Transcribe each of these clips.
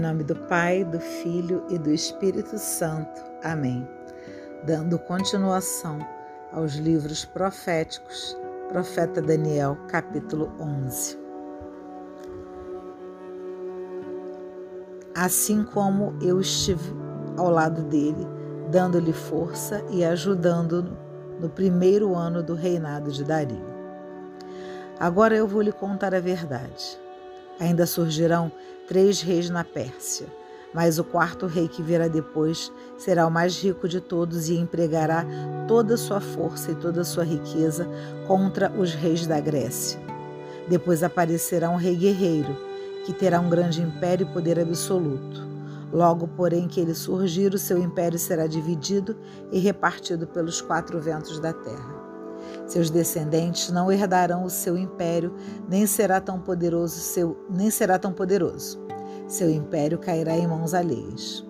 Em nome do Pai, do Filho e do Espírito Santo. Amém. Dando continuação aos livros proféticos, Profeta Daniel, capítulo 11. Assim como eu estive ao lado dele, dando-lhe força e ajudando-no no primeiro ano do reinado de Dario. Agora eu vou lhe contar a verdade. Ainda surgirão três reis na Pérsia, mas o quarto rei que virá depois será o mais rico de todos e empregará toda a sua força e toda a sua riqueza contra os reis da Grécia. Depois aparecerá um rei guerreiro, que terá um grande império e poder absoluto. Logo, porém, que ele surgir, o seu império será dividido e repartido pelos quatro ventos da terra. Seus descendentes não herdarão o seu império, nem será tão poderoso seu, nem será tão poderoso. Seu império cairá em mãos alheias.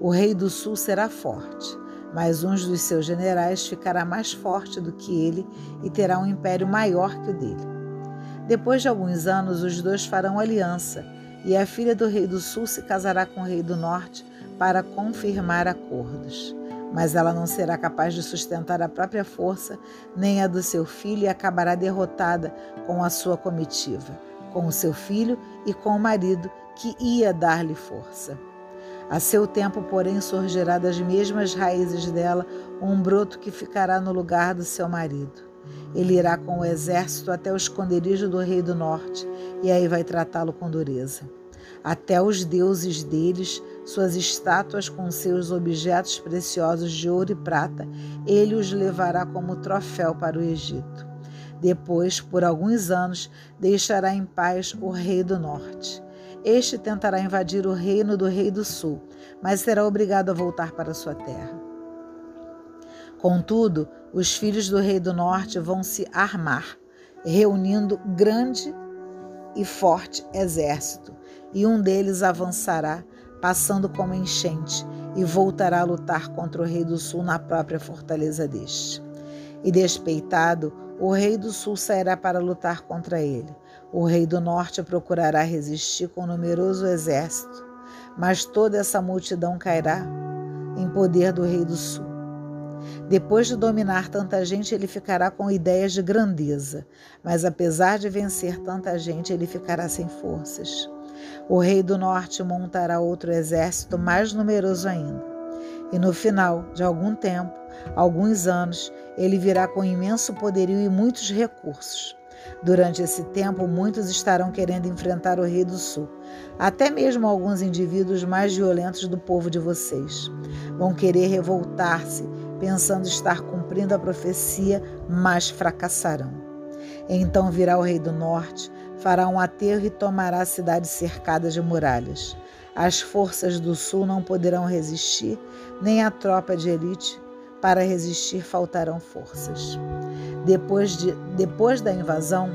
O rei do sul será forte, mas um dos seus generais ficará mais forte do que ele e terá um império maior que o dele. Depois de alguns anos, os dois farão aliança e a filha do rei do sul se casará com o rei do norte para confirmar acordos. Mas ela não será capaz de sustentar a própria força, nem a do seu filho, e acabará derrotada com a sua comitiva, com o seu filho e com o marido que ia dar-lhe força. A seu tempo, porém, surgirá das mesmas raízes dela um broto que ficará no lugar do seu marido. Ele irá com o exército até o esconderijo do rei do norte e aí vai tratá-lo com dureza. Até os deuses deles, suas estátuas com seus objetos preciosos de ouro e prata, ele os levará como troféu para o Egito. Depois, por alguns anos, deixará em paz o rei do norte. Este tentará invadir o reino do rei do sul, mas será obrigado a voltar para sua terra. Contudo, os filhos do rei do norte vão se armar, reunindo grande e forte exército, e um deles avançará, passando como enchente, e voltará a lutar contra o rei do sul na própria fortaleza deste. E despeitado, o rei do sul sairá para lutar contra ele. O rei do norte procurará resistir com um numeroso exército, mas toda essa multidão cairá em poder do rei do sul. Depois de dominar tanta gente, ele ficará com ideias de grandeza, mas apesar de vencer tanta gente, ele ficará sem forças. O rei do norte montará outro exército mais numeroso ainda. E no final de algum tempo, alguns anos, ele virá com imenso poderio e muitos recursos. Durante esse tempo, muitos estarão querendo enfrentar o rei do sul, até mesmo alguns indivíduos mais violentos do povo de vocês. Vão querer revoltar-se pensando estar cumprindo a profecia, mas fracassarão. Então virá o rei do norte, fará um aterro e tomará a cidade cercada de muralhas. As forças do sul não poderão resistir, nem a tropa de elite. Para resistir faltarão forças. Depois, de, depois da invasão,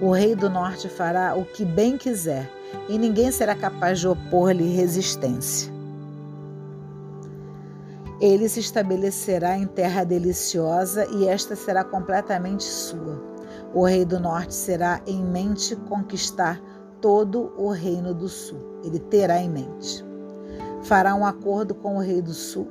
o rei do norte fará o que bem quiser e ninguém será capaz de opor-lhe resistência. Ele se estabelecerá em terra deliciosa e esta será completamente sua. O rei do norte será em mente conquistar todo o reino do sul. Ele terá em mente. Fará um acordo com o rei do sul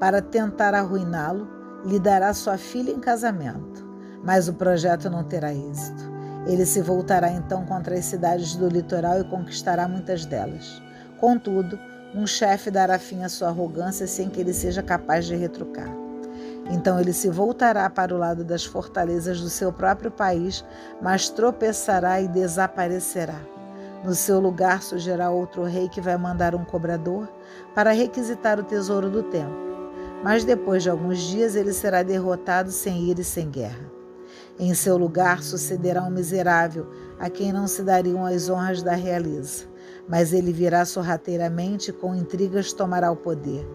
para tentar arruiná-lo, lhe dará sua filha em casamento, mas o projeto não terá êxito. Ele se voltará então contra as cidades do litoral e conquistará muitas delas. Contudo, um chefe dará fim à sua arrogância sem que ele seja capaz de retrucar. Então ele se voltará para o lado das fortalezas do seu próprio país, mas tropeçará e desaparecerá. No seu lugar surgirá outro rei que vai mandar um cobrador para requisitar o tesouro do templo. Mas depois de alguns dias ele será derrotado sem ira e sem guerra. Em seu lugar sucederá um miserável, a quem não se dariam as honras da realeza mas ele virá sorrateiramente com intrigas tomará o poder.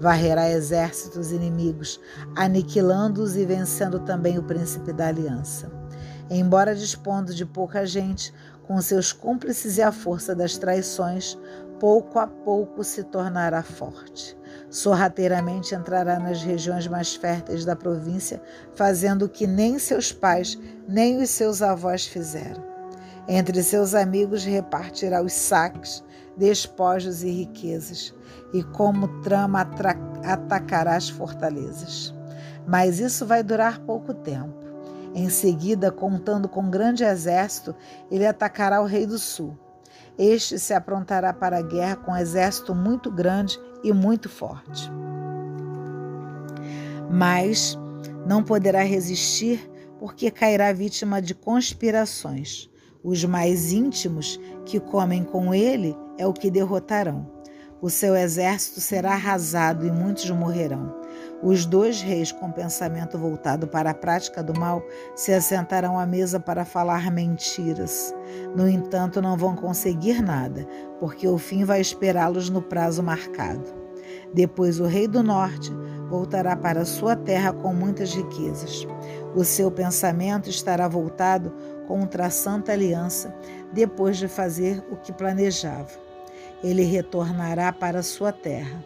Varrerá exércitos inimigos, aniquilando-os e vencendo também o príncipe da aliança. Embora dispondo de pouca gente, com seus cúmplices e a força das traições, pouco a pouco se tornará forte. Sorrateiramente entrará nas regiões mais férteis da província, fazendo o que nem seus pais nem os seus avós fizeram entre seus amigos repartirá os saques, despojos e riquezas, e como trama atacará as fortalezas. Mas isso vai durar pouco tempo. Em seguida, contando com grande exército, ele atacará o rei do sul. Este se aprontará para a guerra com um exército muito grande e muito forte. Mas não poderá resistir porque cairá vítima de conspirações. Os mais íntimos que comem com ele é o que derrotarão. O seu exército será arrasado e muitos morrerão. Os dois reis, com pensamento voltado para a prática do mal, se assentarão à mesa para falar mentiras. No entanto, não vão conseguir nada, porque o fim vai esperá-los no prazo marcado. Depois, o rei do norte voltará para sua terra com muitas riquezas. O seu pensamento estará voltado contra a Santa Aliança, depois de fazer o que planejava ele retornará para sua terra.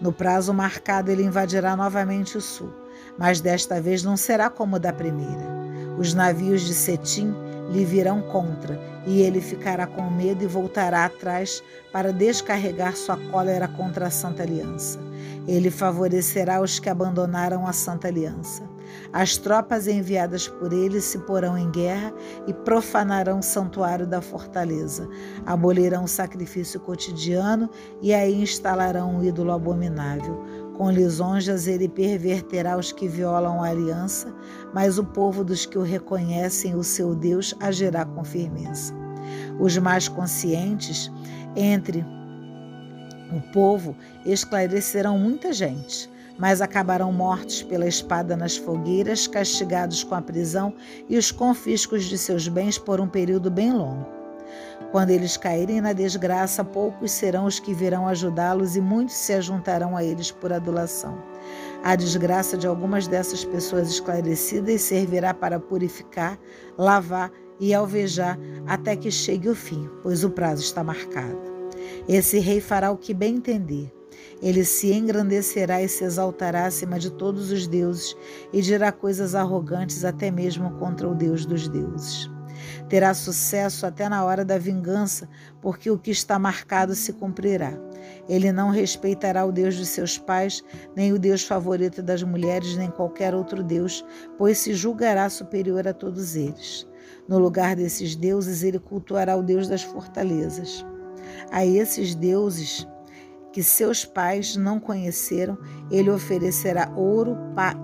No prazo marcado, ele invadirá novamente o sul, mas desta vez não será como da primeira. Os navios de Setim lhe virão contra, e ele ficará com medo e voltará atrás para descarregar sua cólera contra a Santa Aliança. Ele favorecerá os que abandonaram a Santa Aliança. As tropas enviadas por ele se porão em guerra e profanarão o santuário da fortaleza. Abolirão o sacrifício cotidiano e aí instalarão um ídolo abominável. Com lisonjas ele perverterá os que violam a aliança, mas o povo dos que o reconhecem, o seu Deus, agirá com firmeza. Os mais conscientes entre o povo esclarecerão muita gente mas acabarão mortos pela espada nas fogueiras, castigados com a prisão e os confiscos de seus bens por um período bem longo. Quando eles caírem na desgraça, poucos serão os que virão ajudá-los e muitos se ajuntarão a eles por adulação. A desgraça de algumas dessas pessoas esclarecidas servirá para purificar, lavar e alvejar até que chegue o fim, pois o prazo está marcado. Esse rei fará o que bem entender ele se engrandecerá e se exaltará acima de todos os deuses e dirá coisas arrogantes até mesmo contra o Deus dos deuses. Terá sucesso até na hora da vingança, porque o que está marcado se cumprirá. Ele não respeitará o Deus de seus pais, nem o Deus favorito das mulheres, nem qualquer outro Deus, pois se julgará superior a todos eles. No lugar desses deuses, ele cultuará o Deus das fortalezas. A esses deuses, que seus pais não conheceram, ele oferecerá ouro,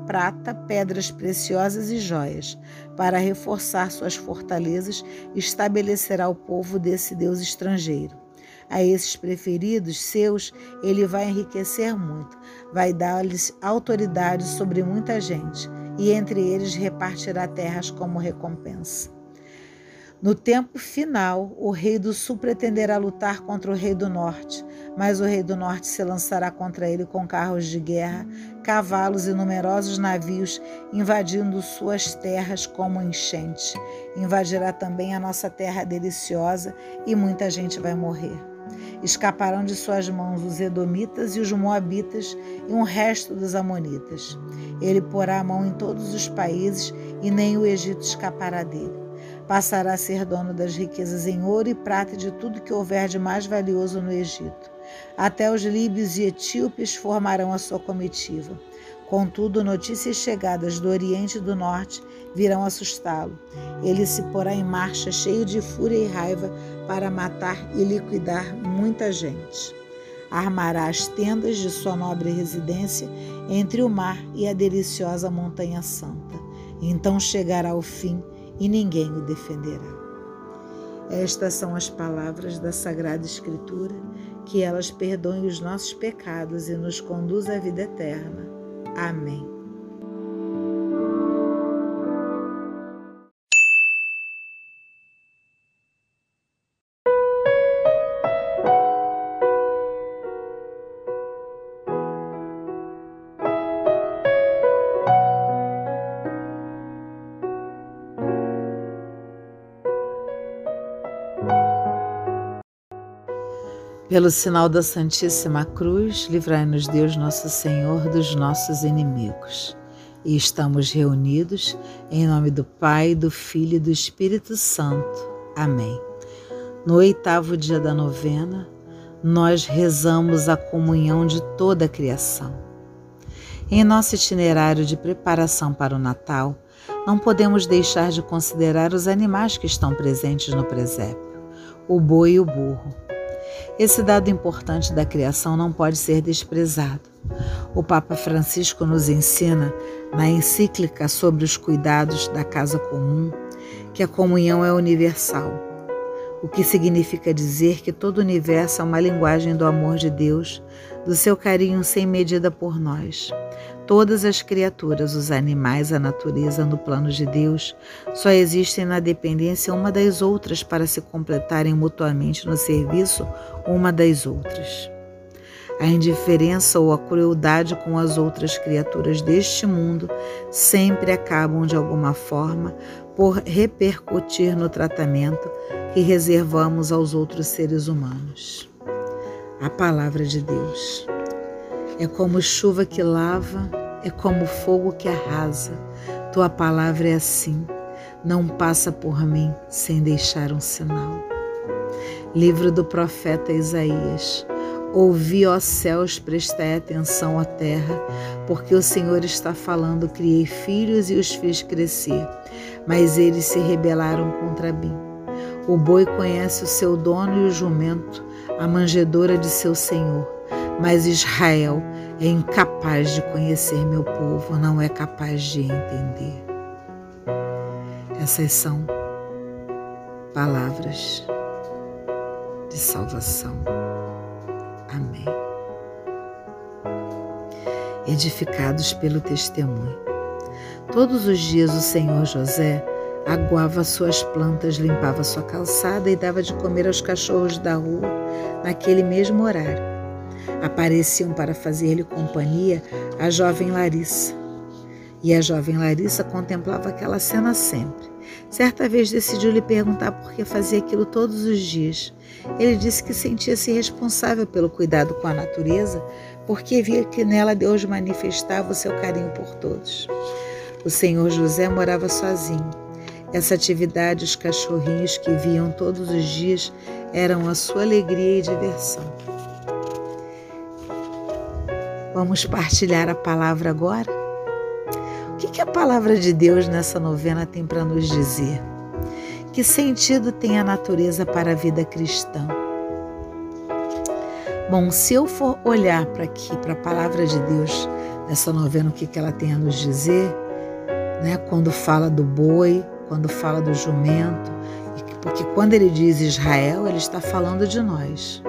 prata, pedras preciosas e joias. Para reforçar suas fortalezas, estabelecerá o povo desse Deus estrangeiro. A esses preferidos seus, ele vai enriquecer muito, vai dar-lhes autoridade sobre muita gente, e entre eles repartirá terras como recompensa. No tempo final, o rei do sul pretenderá lutar contra o rei do norte, mas o rei do norte se lançará contra ele com carros de guerra, cavalos e numerosos navios, invadindo suas terras como enchente. Invadirá também a nossa terra deliciosa e muita gente vai morrer. Escaparão de suas mãos os Edomitas e os Moabitas e um resto dos Amonitas. Ele porá a mão em todos os países e nem o Egito escapará dele. Passará a ser dono das riquezas em ouro e prata e de tudo que houver de mais valioso no Egito. Até os líbios e etíopes formarão a sua comitiva. Contudo, notícias chegadas do Oriente e do Norte virão assustá-lo. Ele se porá em marcha, cheio de fúria e raiva, para matar e liquidar muita gente. Armará as tendas de sua nobre residência entre o mar e a deliciosa Montanha Santa. Então chegará o fim e ninguém o defenderá. Estas são as palavras da Sagrada Escritura, que elas perdoem os nossos pecados e nos conduz à vida eterna. Amém. Pelo sinal da Santíssima Cruz, livrai-nos Deus Nosso Senhor dos nossos inimigos. E estamos reunidos em nome do Pai, do Filho e do Espírito Santo. Amém. No oitavo dia da novena, nós rezamos a comunhão de toda a criação. Em nosso itinerário de preparação para o Natal, não podemos deixar de considerar os animais que estão presentes no presépio, o boi e o burro. Esse dado importante da criação não pode ser desprezado. O Papa Francisco nos ensina, na encíclica sobre os cuidados da casa comum, que a comunhão é universal, o que significa dizer que todo o universo é uma linguagem do amor de Deus, do seu carinho sem medida por nós. Todas as criaturas, os animais, a natureza no plano de Deus, só existem na dependência uma das outras para se completarem mutuamente no serviço uma das outras. A indiferença ou a crueldade com as outras criaturas deste mundo sempre acabam de alguma forma por repercutir no tratamento que reservamos aos outros seres humanos. A palavra de Deus é como chuva que lava, é como fogo que arrasa. Tua palavra é assim, não passa por mim sem deixar um sinal. Livro do profeta Isaías. Ouvi, ó céus, prestai atenção, ó terra, porque o Senhor está falando: criei filhos e os fiz crescer, mas eles se rebelaram contra mim. O boi conhece o seu dono e o jumento, a manjedora de seu senhor, mas Israel é incapaz de conhecer meu povo, não é capaz de entender. Essas são palavras de salvação. Amém. Edificados pelo testemunho. Todos os dias o Senhor José aguava suas plantas, limpava sua calçada e dava de comer aos cachorros da rua naquele mesmo horário. Apareciam para fazer-lhe companhia a jovem Larissa. E a jovem Larissa contemplava aquela cena sempre. Certa vez decidiu lhe perguntar por que fazia aquilo todos os dias. Ele disse que sentia-se responsável pelo cuidado com a natureza, porque via que nela Deus manifestava o seu carinho por todos. O senhor José morava sozinho. Essa atividade, os cachorrinhos que viam todos os dias, eram a sua alegria e diversão. Vamos partilhar a palavra agora? O que, que a palavra de Deus nessa novena tem para nos dizer? Que sentido tem a natureza para a vida cristã? Bom, se eu for olhar para aqui, para a palavra de Deus nessa novena, o que, que ela tem a nos dizer, né? quando fala do boi, quando fala do jumento, porque quando ele diz Israel, ele está falando de nós.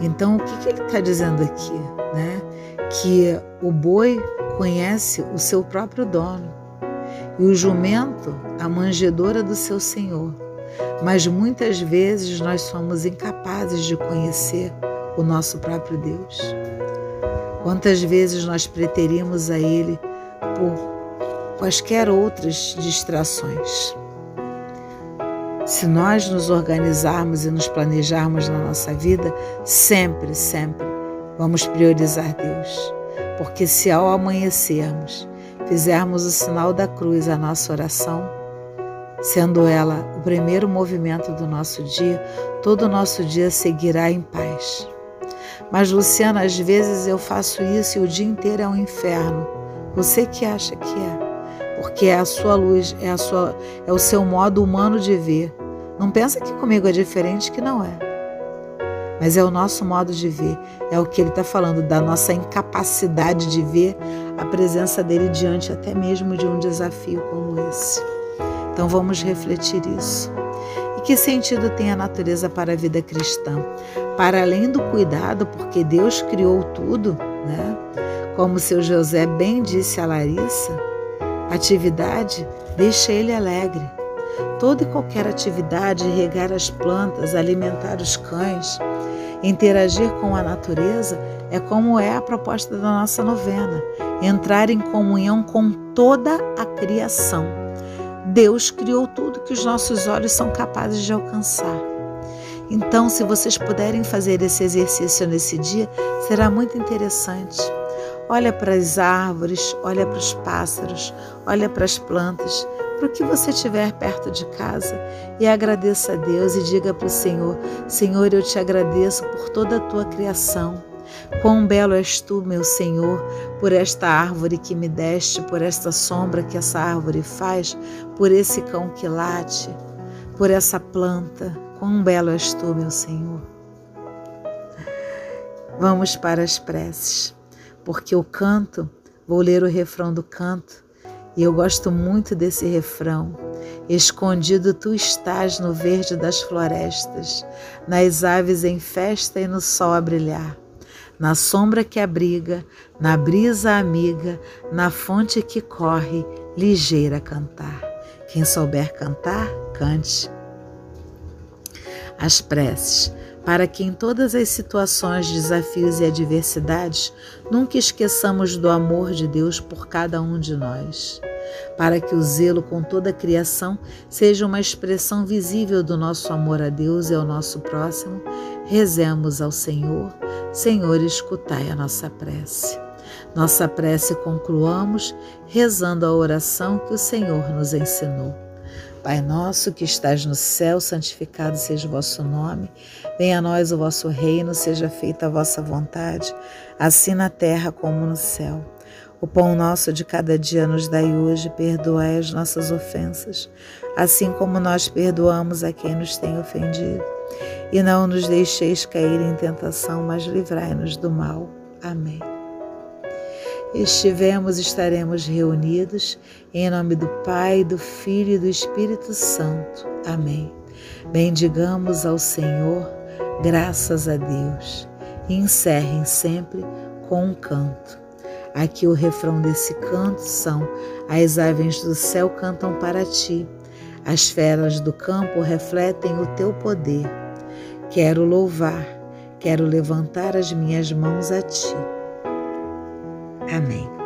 Então, o que, que ele está dizendo aqui? Né? Que o boi conhece o seu próprio dono e o jumento a manjedora do seu senhor. Mas muitas vezes nós somos incapazes de conhecer o nosso próprio Deus. Quantas vezes nós preterimos a Ele por quaisquer outras distrações. Se nós nos organizarmos e nos planejarmos na nossa vida, sempre, sempre vamos priorizar Deus. Porque se ao amanhecermos fizermos o sinal da cruz a nossa oração, sendo ela o primeiro movimento do nosso dia, todo o nosso dia seguirá em paz. Mas, Luciana, às vezes eu faço isso e o dia inteiro é um inferno. Você que acha que é? Porque é a sua luz, é, a sua, é o seu modo humano de ver. Não pensa que comigo é diferente, que não é mas é o nosso modo de ver, é o que ele está falando, da nossa incapacidade de ver a presença dele diante até mesmo de um desafio como esse. Então vamos refletir isso. E que sentido tem a natureza para a vida cristã? Para além do cuidado, porque Deus criou tudo, né? Como seu José bem disse a Larissa, atividade deixa ele alegre. Toda e qualquer atividade, regar as plantas, alimentar os cães, Interagir com a natureza é como é a proposta da nossa novena, entrar em comunhão com toda a criação. Deus criou tudo que os nossos olhos são capazes de alcançar. Então, se vocês puderem fazer esse exercício nesse dia, será muito interessante. Olha para as árvores, olha para os pássaros, olha para as plantas. Para o que você tiver perto de casa e agradeça a Deus e diga para o Senhor: Senhor, eu te agradeço por toda a tua criação. Quão belo és tu, meu Senhor, por esta árvore que me deste, por esta sombra que essa árvore faz, por esse cão que late, por essa planta. Quão belo és tu, meu Senhor. Vamos para as preces, porque o canto, vou ler o refrão do canto, e eu gosto muito desse refrão. Escondido tu estás no verde das florestas, nas aves em festa e no sol a brilhar na sombra que abriga, na brisa amiga, na fonte que corre, ligeira a cantar. Quem souber cantar, cante. As preces, para que em todas as situações, desafios e adversidades, nunca esqueçamos do amor de Deus por cada um de nós para que o zelo com toda a criação seja uma expressão visível do nosso amor a Deus e ao nosso próximo, rezemos ao Senhor, Senhor, escutai a nossa prece. Nossa prece concluamos rezando a oração que o Senhor nos ensinou. Pai nosso que estás no céu, santificado seja o vosso nome. Venha a nós o vosso reino, seja feita a vossa vontade, assim na terra como no céu. O pão nosso de cada dia nos dai hoje, perdoai as nossas ofensas, assim como nós perdoamos a quem nos tem ofendido. E não nos deixeis cair em tentação, mas livrai-nos do mal. Amém. Estivemos, estaremos reunidos em nome do Pai, do Filho e do Espírito Santo. Amém. Bendigamos ao Senhor, graças a Deus. E encerrem sempre com um canto. Aqui o refrão desse canto são: As aves do céu cantam para ti, as feras do campo refletem o teu poder. Quero louvar, quero levantar as minhas mãos a ti. Amém.